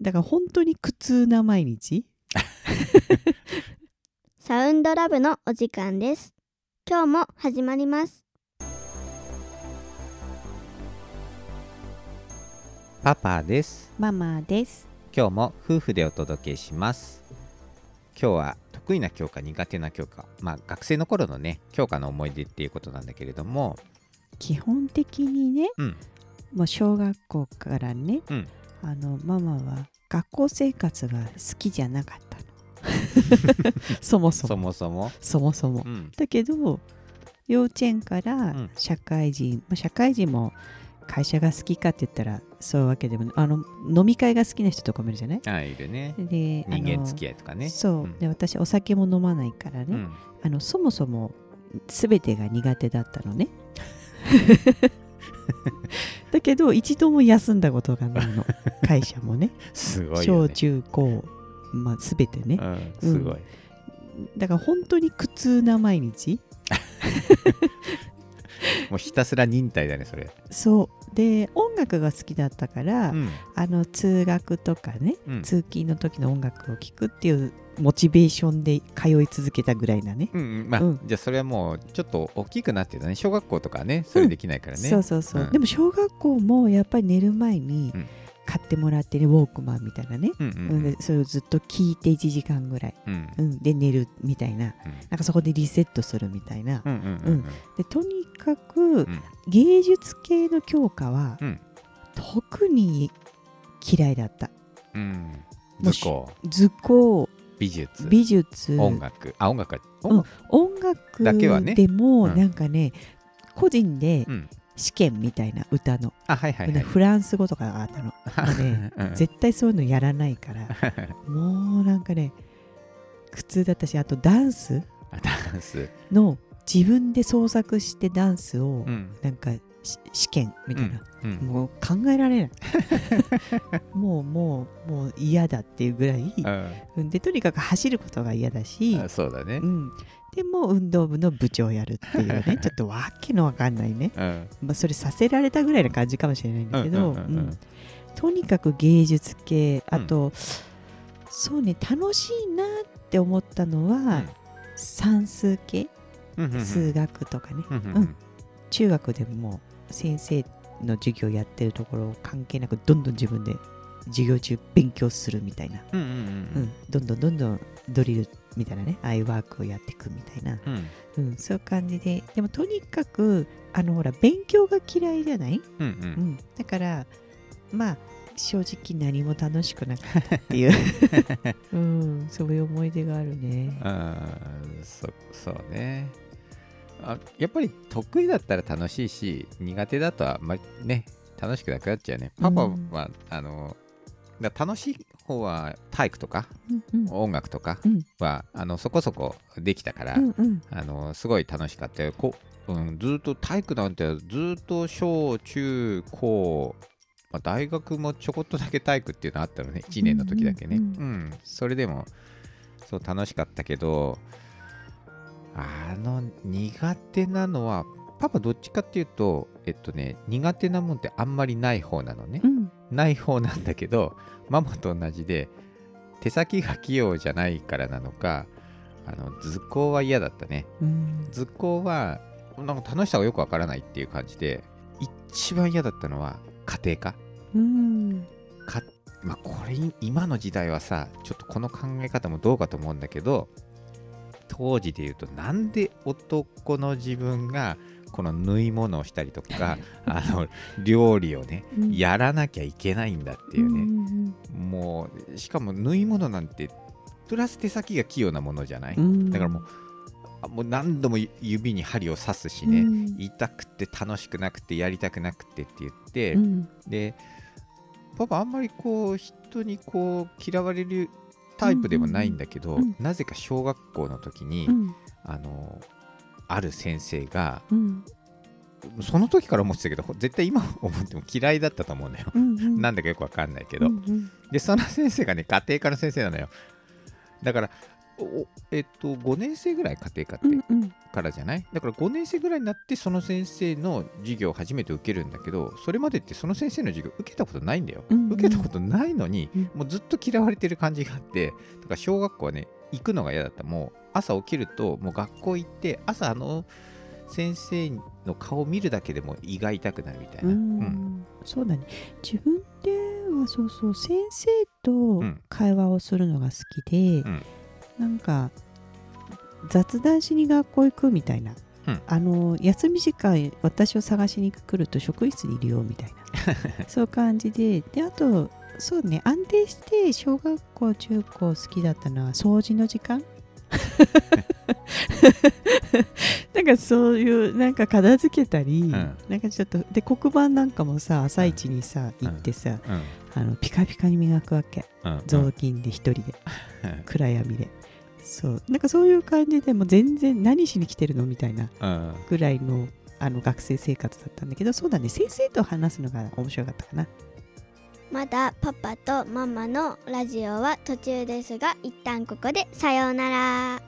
だから本当に苦痛な毎日？サウンドラブのお時間です。今日も始まります。パパです。ママです。今日も夫婦でお届けします。今日は得意な教科苦手な教科まあ学生の頃のね教科の思い出っていうことなんだけれども。基本的にね、うん。もう小学校からね、うん。あのママは学校生活が好きじゃなかったの。そもそも。そもそも？そもそも。うん。だけど幼稚園からうん。社会人、まあ社会人も会社が好きかって言ったらそういうわけでもあの飲み会が好きな人とかもいるじゃない？あいるね。で人間付きき合いとかね。そう、うん。で私お酒も飲まないからね、うん。あのそもそも全てが苦手だったのね だけど一度も休んだことがないの。会社もね。すごいよ小ね中高、まあ、全てね。うん。すごい。だから本当に苦痛な毎日 もうひたすら忍耐だねそれ。そう。で音楽が好きだったから、うん。あの通学とかねうん。通勤の時の音楽を聴くっていうモチベーションで通い続けたぐらいなね。うんうん。まあ、うん。じゃあそれはもうちょっと大きくなってたね。小学校とかはねそれできないからね、そうそうそう、うん。でも小学校もやっぱり寝る前にうん買ってもらってねウォークマンみたいなね、うんううん。んでそれをずっと聞いて1時間ぐらい、うん。うん、で寝るみたいな。うん。なんかそこでリセットするみたいな、うんうんうんでとにかくうん。芸術系の教科はうん。特に嫌いだった。うん。図工。図工。美術。美術。音楽。あ音楽はうん。音楽だけはね。でもうん。なんかね、個人でうん試験みたいな歌の、あはいはいはい。フランス語とかがあったの。ね うん。絶対そういうのやらないから もうなんかね苦痛だったしあとダンスあダンス。の自分で創作してダンスをうん。なんかし試験みたいな、うんもう考えられない。もうもうもう嫌だっていうぐらい、うん。でとにかく走ることが嫌だし、あそうだね。うん、でも運動部の部長をやるっていうね。ちょっとわけのわかんないね、うん。まあ、それさせられたぐらいな感じかもしれないんだけど、うんうんうんうん。うん。とにかく芸術系。あと、そうね楽しいなって思ったのは、算数系。うんうん数学とかね、うんうんうん。中学でももう先生の授業やってるところ関係なくどんどん自分で授業中勉強するみたいな、うんうんうん、どんどんどんどんドリルみたいなね。ああいうワークをやっていくみたいな、うん。うん、そういう感じで。でもとにかくあのほら勉強が嫌いじゃない、うんううんん、だからまあ正直何も楽しくなかったっていう、うん、そういう思い出があるね。あーそそうねあやっぱり得意だったら楽しいし苦手だとあんまりね楽しくなくなっちゃうね。パパは、うん。あのだ楽しい方は体育とかうんうん。音楽とかうん。は、あのそこそこできたから、うんうん。あのすごい楽しかったよ。こ、うん、ずっと体育なんてずっと小中高、まあ、大学もちょこっとだけ体育っていうのあったのね。1年の時だけね。ううんん、それでもそう楽しかったけどあの苦手なのはパパどっちかっていうとえっとね苦手なもんってあんまりない方なのね、うん。ない方なんだけどママと同じで手先が器用じゃないからなのかあの図工は嫌だったね。うん。図工はなんか楽しさがよくわからないっていう感じで一番嫌だったのは家庭科。うん。かまあこれ今の時代はさちょっとこの考え方もどうかと思うんだけど当時で言うとなんで男の自分がこの縫い物をしたりとか あの料理をねうん。やらなきゃいけないんだっていうね、ん。もうしかも縫い物なんてプラス手先が器用なものじゃない、うん。だからもうあもう何度も指に針を刺すしね、うん。痛くて楽しくなくてやりたくなくてって言って、うん。でパパあんまりこう人にこう嫌われるタイプでもないんだけど、うんうんなぜか小学校の時に、うん。あのある先生がうん。その時から思ってたけど絶対今思っても嫌いだったと思うんだよ、うんうん。なんだかよくわかんないけど、うんうん。でその先生がね家庭科の先生なのよ。だからおえっと5年生ぐらい家庭科ってうんうん。からじゃない？だから5年生ぐらいになってその先生の授業を初めて受けるんだけどそれまでってその先生の授業受けたことないんだよ、うんうん。受けたことないのに、うん。もうずっと嫌われてる感じがあってだから小学校はね行くのが嫌だった。もう朝起きるともう学校行って朝あの先生の顔見るだけでも胃が痛くなるみたいうな、ん。うん。そうだね。自分ではそうそう先生とん。会話をするのが好きで、んなんか雑談しに学校行くみたいな、うん。あの休み時間私を探しに来ると職員室にいるよみたいな。そういう感じで。であとそうね安定して小学校中高好きだったのは掃除の時間 かそういうなんか片付けたり、ん。なんかちょっとで黒板なんかもさ朝一にさ、うん。行ってさうん。あのピカピカに磨くわけ。うん。雑巾で一人で。うん。暗闇で。そう。なんかそういう感じでもう全然何しに来てるのみたいなうん。ぐらいのあの学生生活だったんだけどそうだね。先生と話すのが面白かったかな。まだパパとママのラジオは途中ですが一旦ここでさようなら